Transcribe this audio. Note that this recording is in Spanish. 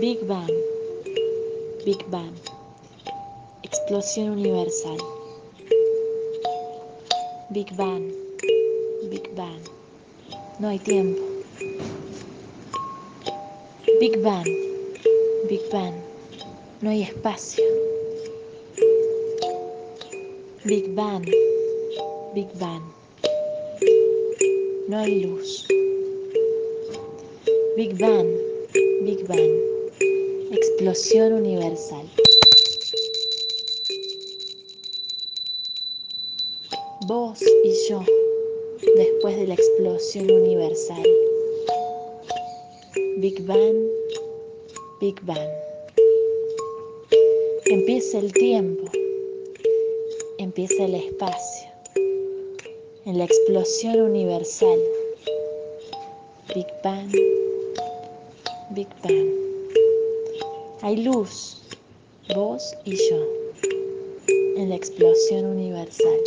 Big Bang, Big Bang, explosión universal. Big Bang, Big Bang, no hay tiempo. Big Bang, Big Bang, no hay espacio. Big Bang, Big Bang, no hay luz. Big Bang, Big Bang, explosión universal. Vos y yo, después de la explosión universal. Big Bang, Big Bang. Empieza el tiempo, empieza el espacio, en la explosión universal. Big Bang, Big Bang. Hay luz, vos y yo, en la explosión universal.